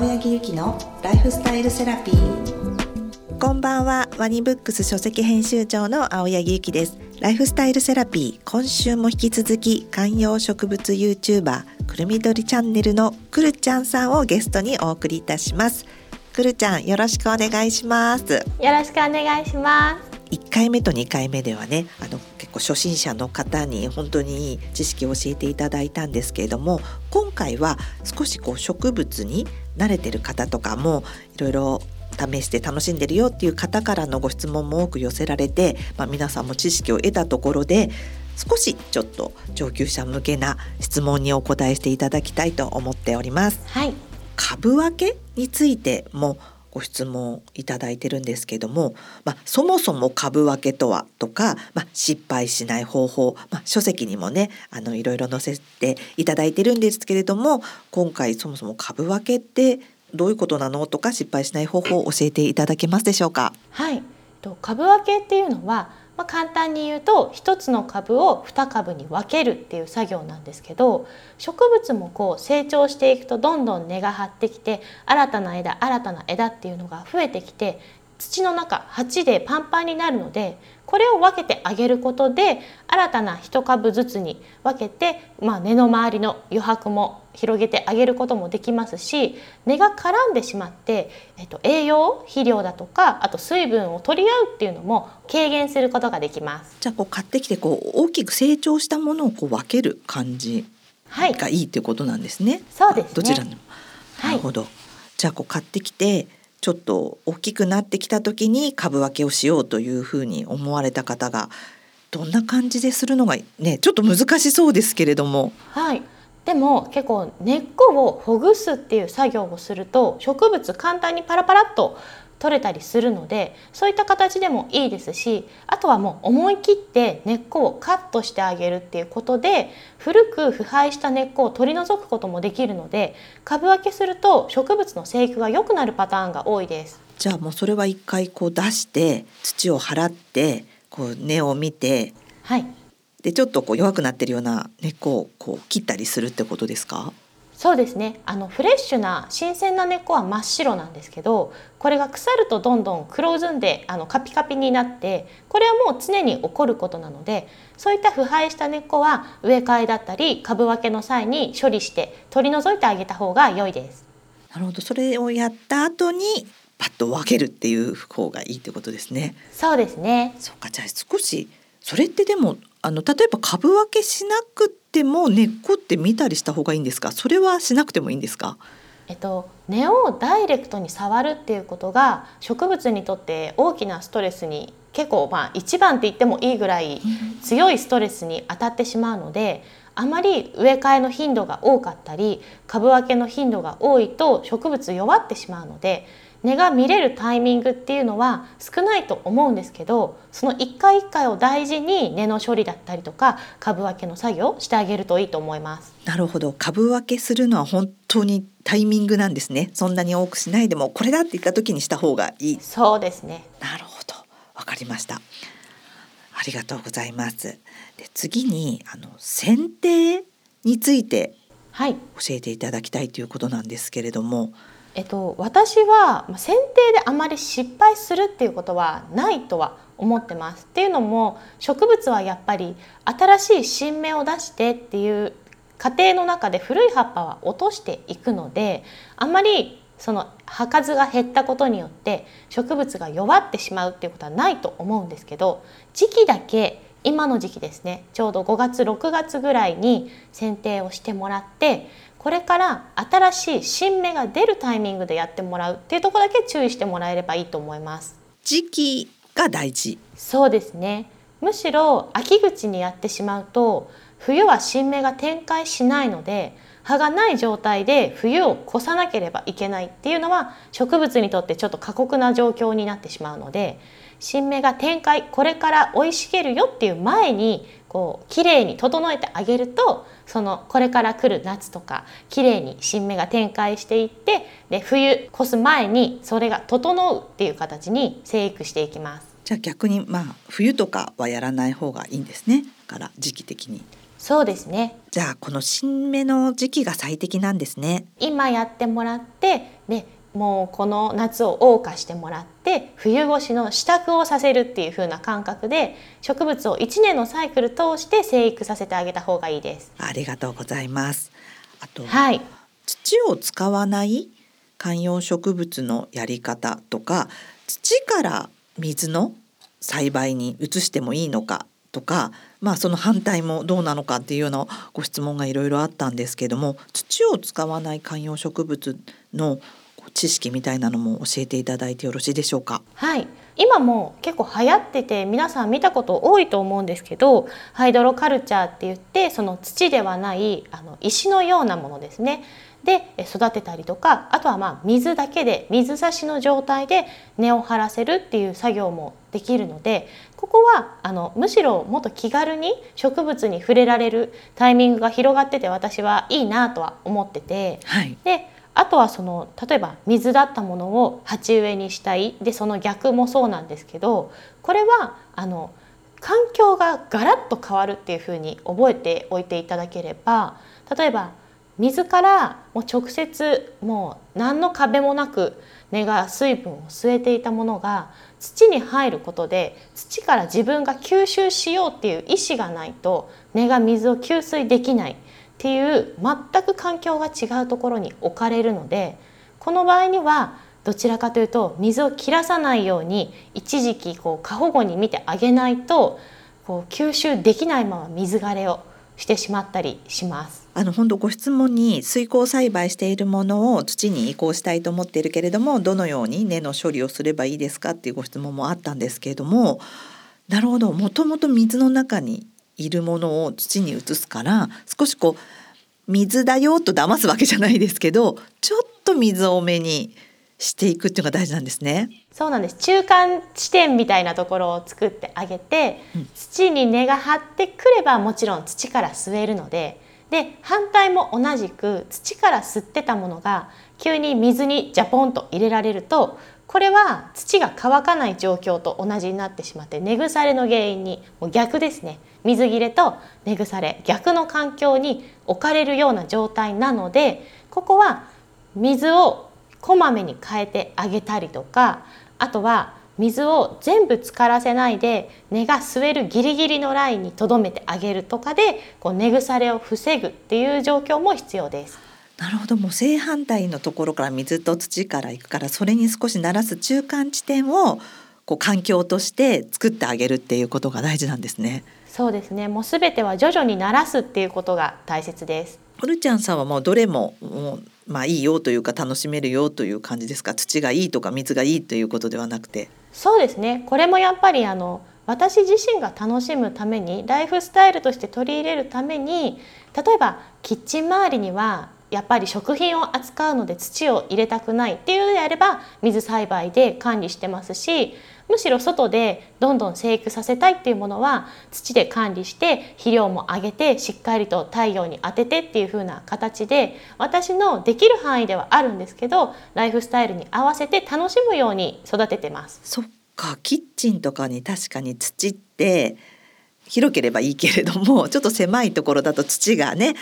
青柳ゆきのライフスタイルセラピー。こんばんは。ワニブックス書籍編集長の青柳ゆきです。ライフスタイルセラピー。今週も引き続き観葉植物 YouTuber くるみどりチャンネルのくるちゃんさんをゲストにお送りいたします。くるちゃんよろしくお願いします。よろしくお願いします。1回目と2回目ではねあの初心者の方に本当にいい知識を教えていただいたんですけれども今回は少しこう植物に慣れてる方とかもいろいろ試して楽しんでるよっていう方からのご質問も多く寄せられて、まあ、皆さんも知識を得たところで少しちょっと上級者向けな質問にお答えしていただきたいと思っております。はい、株分けについてもご質問いただいてるんですけども、まあ、そもそも株分けとはとか、まあ、失敗しない方法、まあ、書籍にもねあのいろいろ載せていただいてるんですけれども今回そもそも株分けってどういうことなのとか失敗しない方法を教えていただけますでしょうか？はい株分けっていうのはまあ、簡単に言うと1つの株を2株に分けるっていう作業なんですけど植物もこう成長していくとどんどん根が張ってきて新たな枝新たな枝っていうのが増えてきて土の中鉢でパンパンになるのでこれを分けてあげることで新たな1株ずつに分けて、まあ、根の周りの余白も広げてあげることもできますし根が絡んでしまって、えっと、栄養肥料だとかあと水分を取り合うっていうのも軽減することができます。じゃあこう買ってきてこう大きく成長したものをこう分ける感じがいいっていうことなんですね。そうです、ね、どちらのなるほど。はい、じゃあこう買ってきてちょっと大きくなってきた時に株分けをしようというふうに思われた方がどんな感じでするのがねちょっと難しそうですけれども。はいでも結構根っこをほぐすっていう作業をすると植物簡単にパラパラっと取れたりするのでそういった形でもいいですしあとはもう思い切って根っこをカットしてあげるっていうことで古く腐敗した根っこを取り除くこともできるので株分けすると植物の生育が良くなるパターンが多いです。じゃあもうそれは一回こう出して土を払ってこう根を見て、はい、でちょっとこう弱くなってるような根っこをこう切ったりするってことですか？そうですねあのフレッシュな新鮮な根っこは真っ白なんですけどこれが腐るとどんどん黒ずんであのカピカピになってこれはもう常に起こることなのでそういった腐敗した根っこは植え替えだったり株分けの際に処理して取り除いてあげた方が良いです。なるほどそれをやった後にパッと分けるっていう方がいいってことですね。そうですね。そうかじゃあ少しそれってでもあの例えば株分けしなくても根っこって見たりした方がいいんですか？それはしなくてもいいんですか？えっと、根をダイレクトに触るっていうことが植物にとって大きなストレスに結構まあ一番って言ってもいいぐらい強いストレスに当たってしまうのであまり植え替えの頻度が多かったり株分けの頻度が多いと植物弱ってしまうので根が見れるタイミングっていうのは少ないと思うんですけどその一回一回を大事に根の処理だったりとか株分けの作業してあげるといいと思います。なるほど。株分けするのは本当にタイミングなんですね。そんなに多くしないでもこれだって言った時にした方がいい。そうですね。なるほど。わかりました。ありがとうございます。で次にあの剪定について教えていただきたいということなんですけれども、はいえっと、私は剪定であまり失敗するっていうことはないとは思ってます。っていうのも植物はやっぱり新しい新芽を出してっていう過程の中で古い葉っぱは落としていくのであんまりその葉数が減ったことによって植物が弱ってしまうっていうことはないと思うんですけど時期だけ今の時期ですねちょうど5月6月ぐらいに剪定をしてもらってこれから新しい新芽が出るタイミングでやってもらうっていうところだけ注意してもらえればいいと思います。時期が大事。そうですね。むしろ秋口にやってしまうと冬は新芽が展開しないので葉がない状態で冬を越さなければいけないっていうのは植物にとってちょっと過酷な状況になってしまうので新芽が展開これから生い茂るよっていう前にこう綺麗に整えてあげるとそのこれから来る夏とか綺麗に新芽が展開していってで冬越す前にそれが整うっていう形に生育していきます。じゃあ逆にまあ冬とかはやらない方がいいんですね。から時期的に。そうですね。じゃあこの新芽の時期が最適なんですね。今やってもらってでもうこの夏を謳歌してもらって冬越しの支度をさせるっていう風な感覚で植物を1年のサイクル通して生育させてあげた方がいいです。ありがとうございます。あと、はい、土を使わない観葉植物のやり方とか土から水の栽培に移してもいいのかとかまあその反対もどうなのかっていうようなご質問がいろいろあったんですけども土を使わない観葉植物の知識みたいなのも教えていただいてよろしいでしょうか？はい、今も結構流行ってて皆さん見たこと多いと思うんですけどハイドロカルチャーって言ってその土ではないあの石のようなものですねで育てたりとかあとはまあ水だけで水差しの状態で根を張らせるっていう作業もできるのでここはあのむしろもっと気軽に植物に触れられるタイミングが広がってて私はいいなとは思ってて。はい、であとはその例えば水だったものを鉢植えにしたい。でその逆もそうなんですけどこれはあの環境がガラッと変わるっていうふうに覚えておいていただければ例えば水からもう直接もう何の壁もなく根が水分を吸えていたものが土に入ることで土から自分が吸収しようっていう意思がないと根が水を吸水できない。っていう全く環境が違うところに置かれるのでこの場合にはどちらかというと水を切らさないように一時期こう過保護に見てあげないとこう吸収できないまま水枯れをしてしまったりします。あの本当ご質問に水耕栽培しているものを土に移行したいと思っているけれどもどのように根の処理をすればいいですかっていうご質問もあったんですけれどもなるほどもともと水の中にいるものを土に移すから少しこう水だよと騙すわけじゃないですけどちょっと水多めにしていくっていうのが大事なんですね。そうなんです。中間地点みたいなところを作ってあげて、うん。土に根が張ってくればもちろん土から吸えるのでで反対も同じく土から吸ってたものが急に水にジャポンと入れられるとこれは土が乾かない状況と同じになってしまって根腐れの原因にもう逆ですね水切れと根腐れ逆の環境に置かれるような状態なのでここは水をこまめに変えてあげたりとかあとは水を全部浸からせないで根が吸えるギリギリのラインにとどめてあげるとかでこう根腐れを防ぐっていう状況も必要です。なるほどもう正反対のところから水と土から行くからそれに少し慣らす中間地点をこう環境として作ってあげるっていうことが大事なんですね。そうですねもうすべては徐々に慣らすっていうことが大切です。ホルちゃんさんはもうどれももうまあいいよというか楽しめるよという感じですか？土がいいとか水がいいということではなくてそうですねこれもやっぱりあの私自身が楽しむためにライフスタイルとして取り入れるために例えばキッチン周りにはやっぱり食品を扱うので土を入れたくないっていうのであれば水栽培で管理してますしむしろ外でどんどん生育させたいっていうものは土で管理して肥料も上げてしっかりと太陽に当ててっていう風な形で私のできる範囲ではあるんですけどライフスタイルに合わせて楽しむように育ててます。そっかキッチンとかに確かに土って広ければいいけれどもちょっと狭いところだと土がね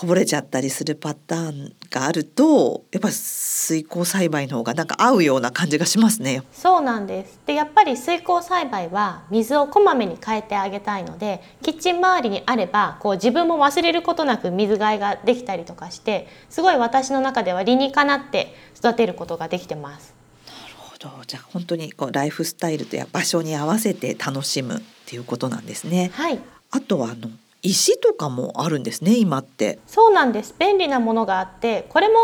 こぼれちゃったりするパターンがあるとやっぱり水耕栽培の方がなんか合うような感じがしますね。そうなんですでやっぱり水耕栽培は水をこまめに変えてあげたいのでキッチン周りにあればこう自分も忘れることなく水替えができたりとかしてすごい私の中では理にかなって育てることができてます。なるほどじゃあ本当にこうライフスタイルとや場所に合わせて楽しむっていうことなんですね。はいあとはあの石とかもあるんですね今って。そうなんです便利なものがあってこれも、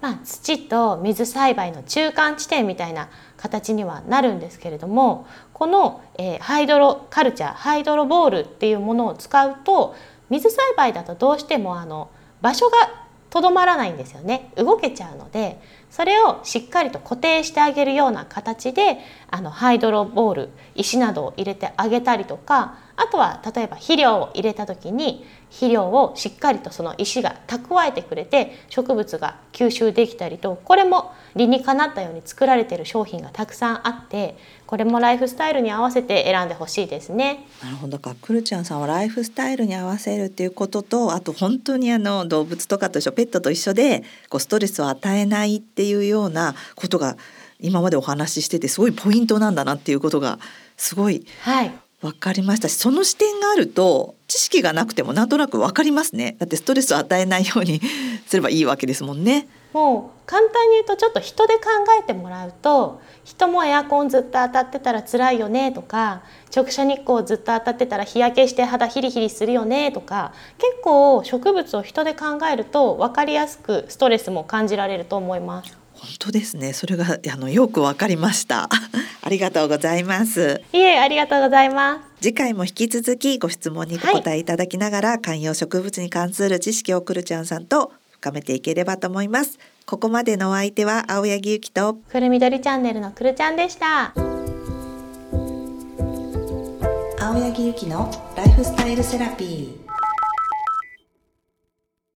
まあ、土と水栽培の中間地点みたいな形にはなるんですけれどもこの、えーハイドロカルチャーハイドロボールっていうものを使うと水栽培だとどうしてもあの場所がとどまらないんですよね動けちゃうのでそれをしっかりと固定してあげるような形であのハイドロボール石などを入れてあげたりとかあとは例えば肥料を入れた時に肥料をしっかりとその石が蓄えてくれて植物が吸収できたりとこれも理にかなったように作られている商品がたくさんあってこれもライフスタイルに合わせて選んでほしいですね。なるほど。かくるちゃんさんはライフスタイルに合わせるっていうこととあと本当にあの動物とかと一緒ペットと一緒でこうストレスを与えないっていうようなことが今までお話ししててすごいポイントなんだなっていうことがすごい。分かりましたし、その視点があると知識がなくてもなんとなく分かりますねだってストレスを与えないように すればいいわけですもんね。もう簡単に言うとちょっと人で考えてもらうと人もエアコンずっと当たってたら辛いよねとか直射日光ずっと当たってたら日焼けして肌ヒリヒリするよねとか結構植物を人で考えると分かりやすくストレスも感じられると思います。本当ですね。それがあのよくわかりました。ありがとうございます。いえ、ありがとうございます。次回も引き続きご質問にお答えいただきながら、はい、観葉植物に関する知識をくるちゃんさんと深めていければと思います。ここまでのお相手は青柳ゆきとくるみどりチャンネルのくるちゃんでした。青柳ゆきのライフスタイルセラピー。